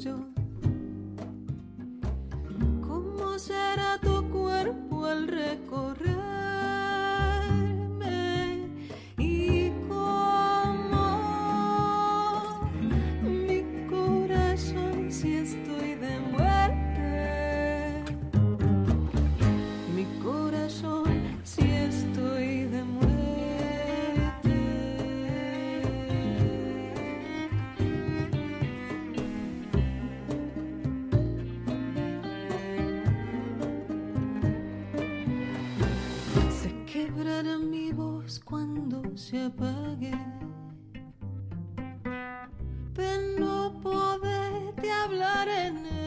좀 apague. De no poderte hablar en el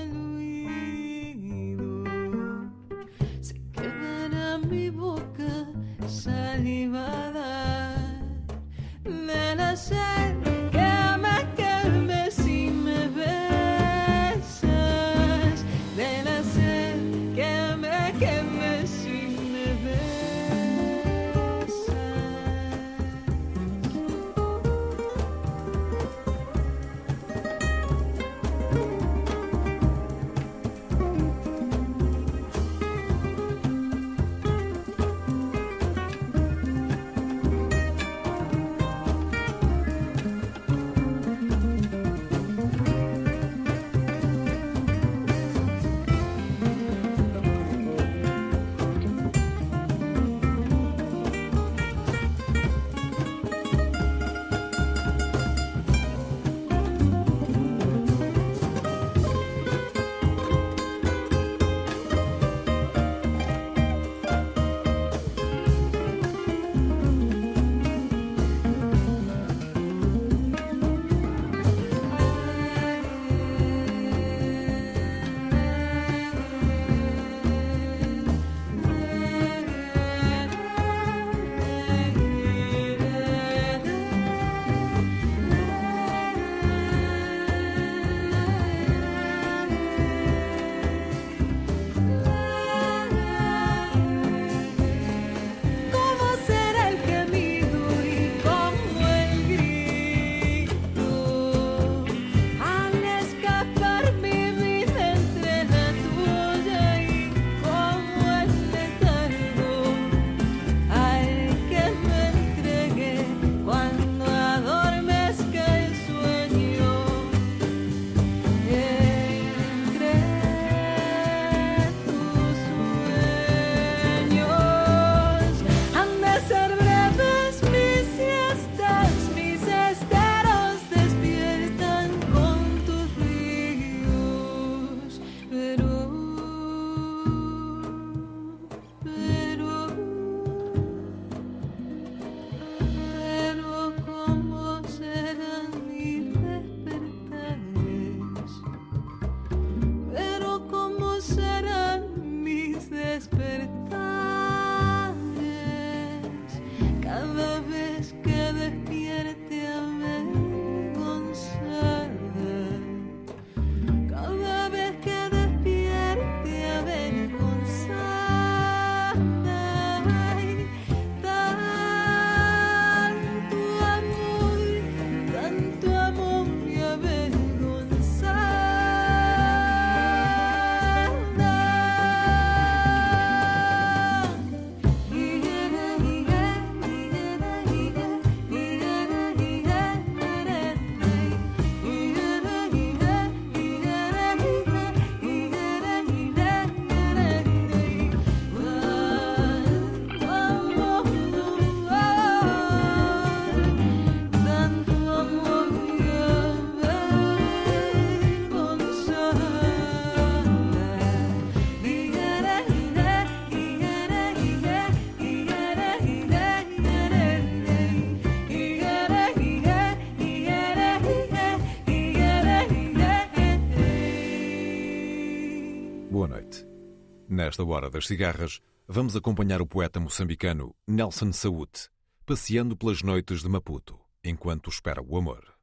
Nesta hora das cigarras, vamos acompanhar o poeta moçambicano Nelson Saúde, passeando pelas noites de Maputo, enquanto espera o amor.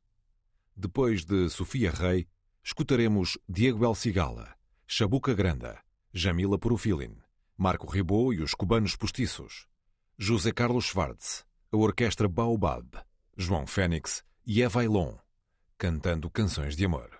Depois de Sofia Rei, escutaremos Diego El Cigala, Chabuca Granda, Jamila Porofilin, Marco Ribot e os cubanos postiços, José Carlos Schwartz, a orquestra Baobab, João Fênix e Eva Ailon, cantando canções de amor.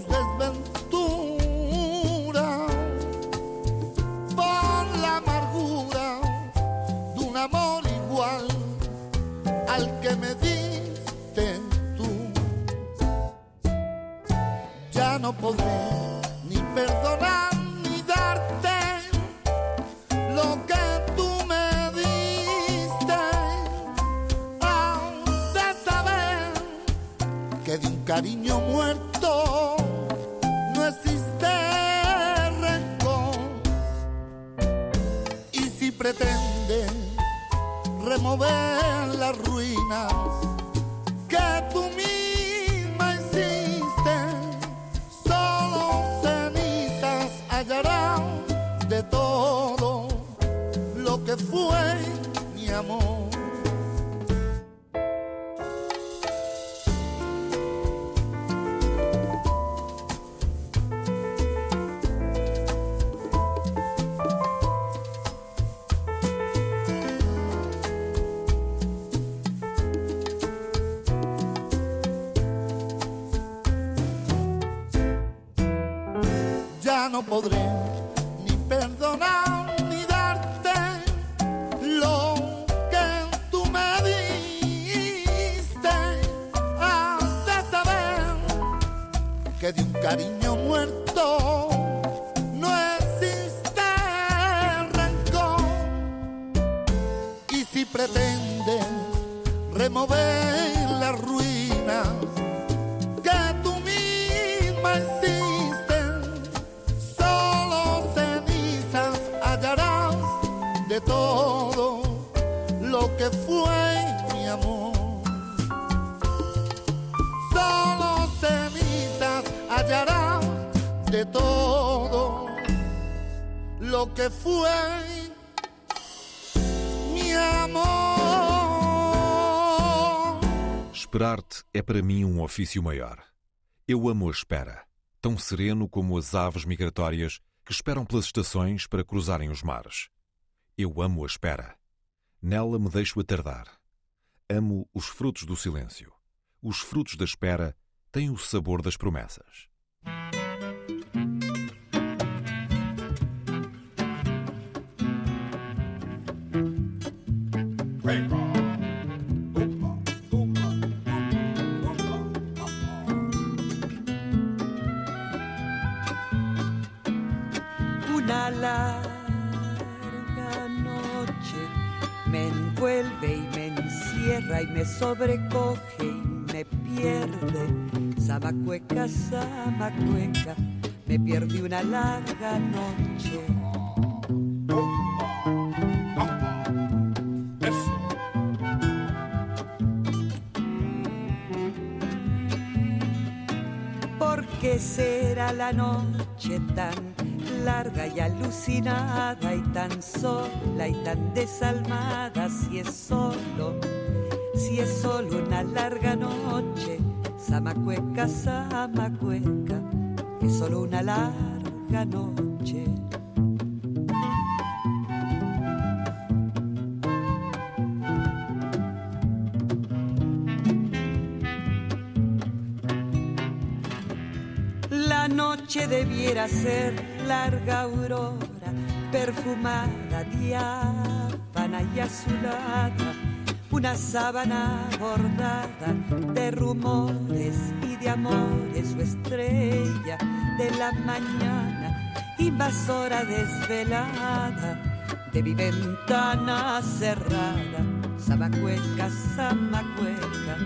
de un cariño muerto no existe rencor. Y si pretendes remover las ruinas que tú misma hiciste, solo cenizas hallarán de todo lo que fue mi amor. No podré ni perdonar ni darte lo que tú me diste. Has de saber que de un cariño muerto no existe rencor. Y si pretendes remover las ruinas todo lo que fue mi amor. Solo cenizas hallarás de todo lo que fue mi amor. Esperar-te é para mim um ofício maior. Eu amo a espera, tão sereno como as aves migratórias que esperam pelas estações para cruzarem os mares. Eu amo a espera. Nela me deixo atardar. Amo os frutos do silêncio. Os frutos da espera têm o sabor das promessas. Encierra y me sobrecoge y me pierde. Samacueca, Samacueca, me pierde una larga noche. ¿Por qué será la noche tan larga y alucinada y tan sola y tan desalmada si es solo, si es solo una larga noche? Samacueca, Samacueca, es solo una larga noche. La noche debiera ser larga aurora, perfumada, diáfana y azulada, una sábana bordada de rumores y de amores, su estrella de la mañana, invasora desvelada de mi ventana cerrada, Samacueca, Samacueca,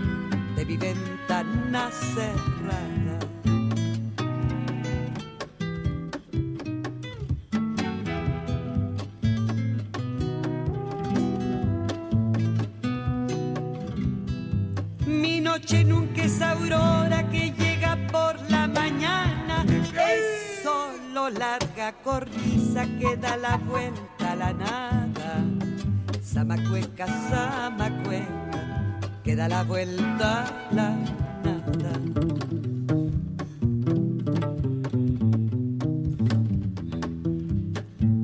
de mi ventana cerrada. Mi noche nunca es aurora que llega por la mañana, es solo larga cornisa que da la vuelta a la nada. Samacueca, Samacueca, que da la vuelta a la